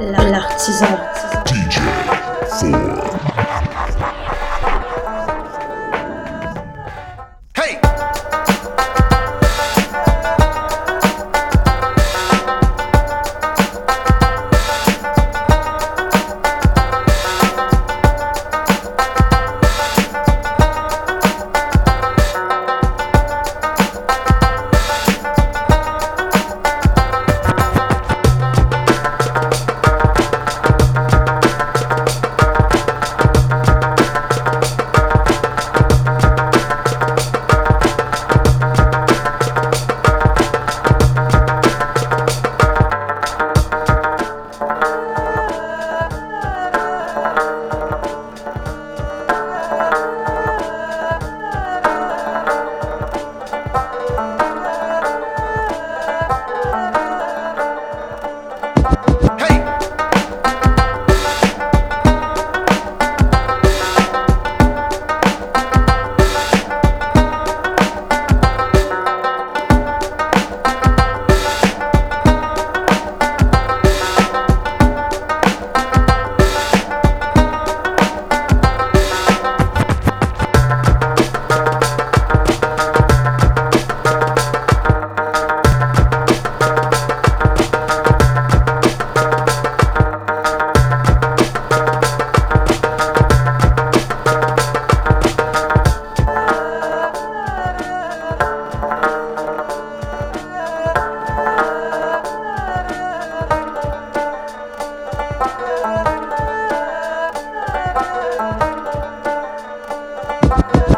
L'artisan. DJ Thank you.